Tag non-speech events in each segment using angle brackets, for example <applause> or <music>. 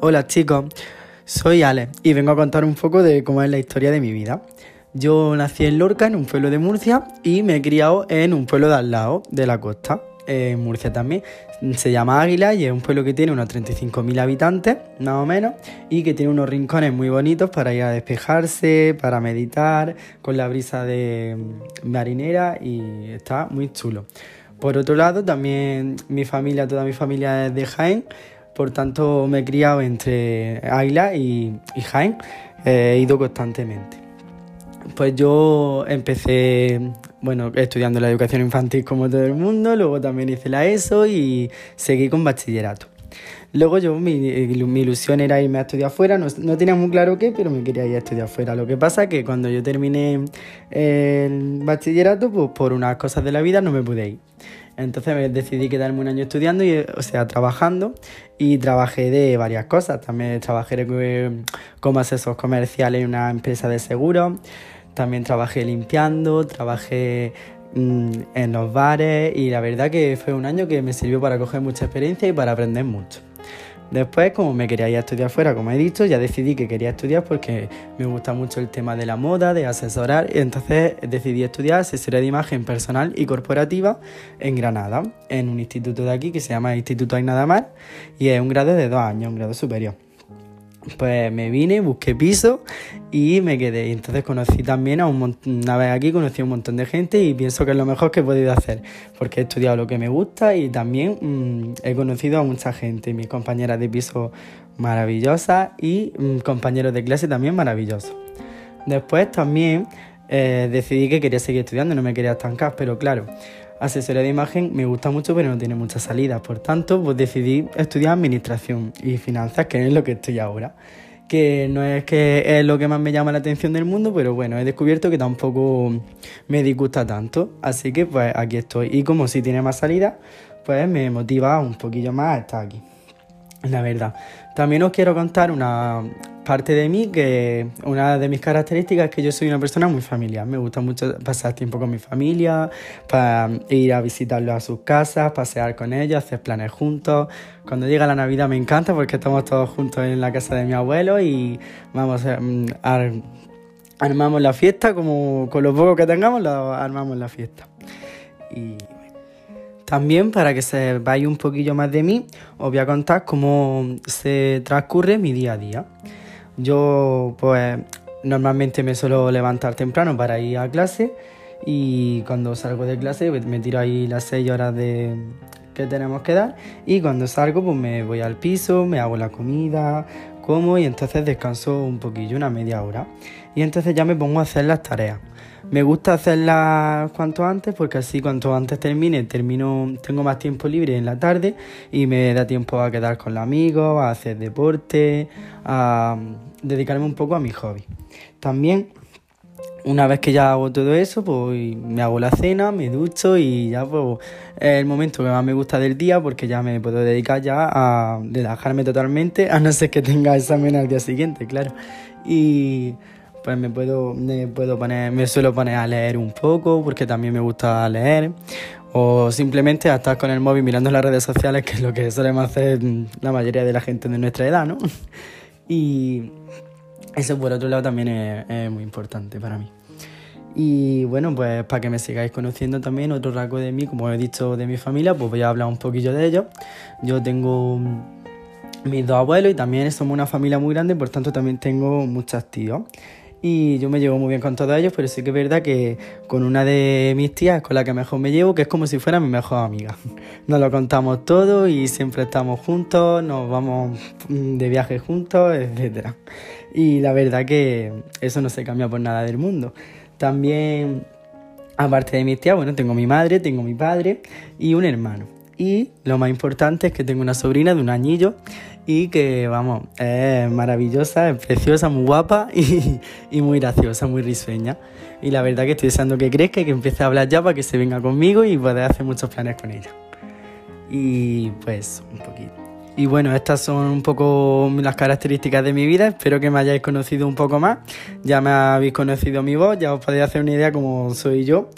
Hola chicos, soy Ale y vengo a contar un poco de cómo es la historia de mi vida. Yo nací en Lorca, en un pueblo de Murcia, y me he criado en un pueblo de al lado, de la costa, en Murcia también. Se llama Águila y es un pueblo que tiene unos 35.000 habitantes, más o menos, y que tiene unos rincones muy bonitos para ir a despejarse, para meditar, con la brisa de marinera y está muy chulo. Por otro lado, también mi familia, toda mi familia es de Jaén, por tanto me he criado entre Águila y, Jaén, he ido constantemente. Pues yo empecé, bueno, estudiando la educación infantil como todo el mundo, luego también hice la ESO y seguí con bachillerato. Luego yo, mi, ilusión era irme a estudiar afuera, no, no, tenía muy claro qué, pero me quería ir a estudiar afuera. Lo que pasa que cuando yo terminé el bachillerato, pues por unas cosas de la vida no me pude ir. Entonces decidí quedarme un año estudiando, y, o sea, trabajando y trabajé de varias cosas. También trabajé como asesor comercial en una empresa de seguros, también trabajé limpiando, trabajé mm, en los bares y la verdad que fue un año que me sirvió para coger mucha experiencia y para aprender mucho. Después, como me quería ir a estudiar fuera, como he dicho, ya decidí que quería estudiar porque me gusta mucho el tema de la moda, de asesorar, y entonces decidí estudiar asesoría de imagen personal y corporativa en Granada, en un instituto de aquí que se llama Instituto Ainadamar, y es un grado de dos años, un grado superior pues me vine, busqué piso y me quedé. Entonces conocí también a un una vez aquí conocí un montón de gente y pienso que es lo mejor que he podido hacer, porque he estudiado lo que me gusta y también mm, he conocido a mucha gente, mis compañeras de piso maravillosas y mm, compañeros de clase también maravillosos. Después también eh, decidí que quería seguir estudiando, no me quería estancar, pero claro, asesoría de imagen me gusta mucho, pero no tiene muchas salidas. Por tanto, pues decidí estudiar administración y finanzas, que es lo que estoy ahora. Que no es que es lo que más me llama la atención del mundo, pero bueno, he descubierto que tampoco me disgusta tanto. Así que pues aquí estoy. Y como si tiene más salida, pues me motiva un poquillo más a estar aquí. La verdad. También os quiero contar una parte de mí que una de mis características es que yo soy una persona muy familiar. Me gusta mucho pasar tiempo con mi familia, para ir a visitarlos a sus casas, pasear con ellos, hacer planes juntos. Cuando llega la Navidad me encanta porque estamos todos juntos en la casa de mi abuelo y vamos a, armamos la fiesta, como con lo poco que tengamos, lo armamos la fiesta. Y también para que se vaya un poquillo más de mí, os voy a contar cómo se transcurre mi día a día. Yo pues normalmente me suelo levantar temprano para ir a clase y cuando salgo de clase pues, me tiro ahí las 6 horas de que tenemos que dar y cuando salgo pues me voy al piso, me hago la comida, como y entonces descanso un poquillo, una media hora y entonces ya me pongo a hacer las tareas. Me gusta hacerlas cuanto antes porque así cuanto antes termine, termino, tengo más tiempo libre en la tarde y me da tiempo a quedar con los amigos, a hacer deporte, a dedicarme un poco a mi hobby. También, una vez que ya hago todo eso, pues me hago la cena, me ducho y ya pues es el momento que más me gusta del día porque ya me puedo dedicar ya a relajarme totalmente, <laughs> a no ser que tenga examen al día siguiente, claro. Y pues me puedo, me puedo poner, me suelo poner a leer un poco porque también me gusta leer o simplemente a estar con el móvil mirando las redes sociales que es lo que solemos hacer la mayoría de la gente de nuestra edad, ¿no? <laughs> Y eso por otro lado también es, muy importante para mí. Y bueno, pues para que me sigáis conociendo también otro rasgo de mí, como he dicho de mi familia, pues voy a hablar un poquillo de ellos. Yo tengo mis dos abuelos y también somos una familia muy grande, por tanto también tengo muchos tíos y yo me llevo muy bien con todos ellos, pero sí que es verdad que con una de mis tías con la que mejor me llevo, que es como si fuera mi mejor amiga. <laughs> Nos lo contamos todo y siempre estamos juntos, nos vamos de viaje juntos, etc. Y la verdad que eso no se cambia por nada del mundo. También, aparte de mis tías, bueno, tengo mi madre, tengo mi padre y un hermano. Y lo más importante es que tengo una sobrina de un añillo y que, vamos, es maravillosa, es preciosa, muy guapa <laughs> y, muy graciosa, muy risueña. Y la verdad que estoy deseando que crezca y que empiece a hablar ya para que se venga conmigo y poder hacer muchos planes con ella. Y pues, un poquito. Y bueno, estas son un poco las características de mi vida. Espero que me hayáis conocido un poco más. Ya me habéis conocido mi voz, ya os podéis hacer una idea cómo soy yo.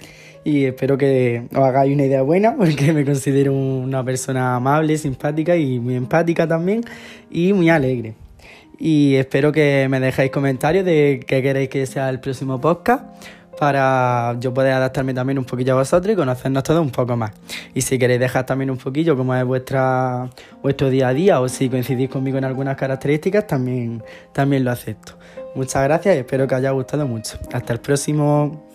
y espero que os hagáis una idea buena porque me considero una persona amable, simpática y muy empática también y muy alegre. Y espero que me dejéis comentarios de qué queréis que sea el próximo podcast para yo poder adaptarme también un poquillo a vosotros y conocernos todos un poco más. Y si queréis dejar también un poquillo cómo es vuestra, vuestro día a día o si coincidís conmigo en algunas características, también, también lo acepto. Muchas gracias y espero que os haya gustado mucho. Hasta el próximo.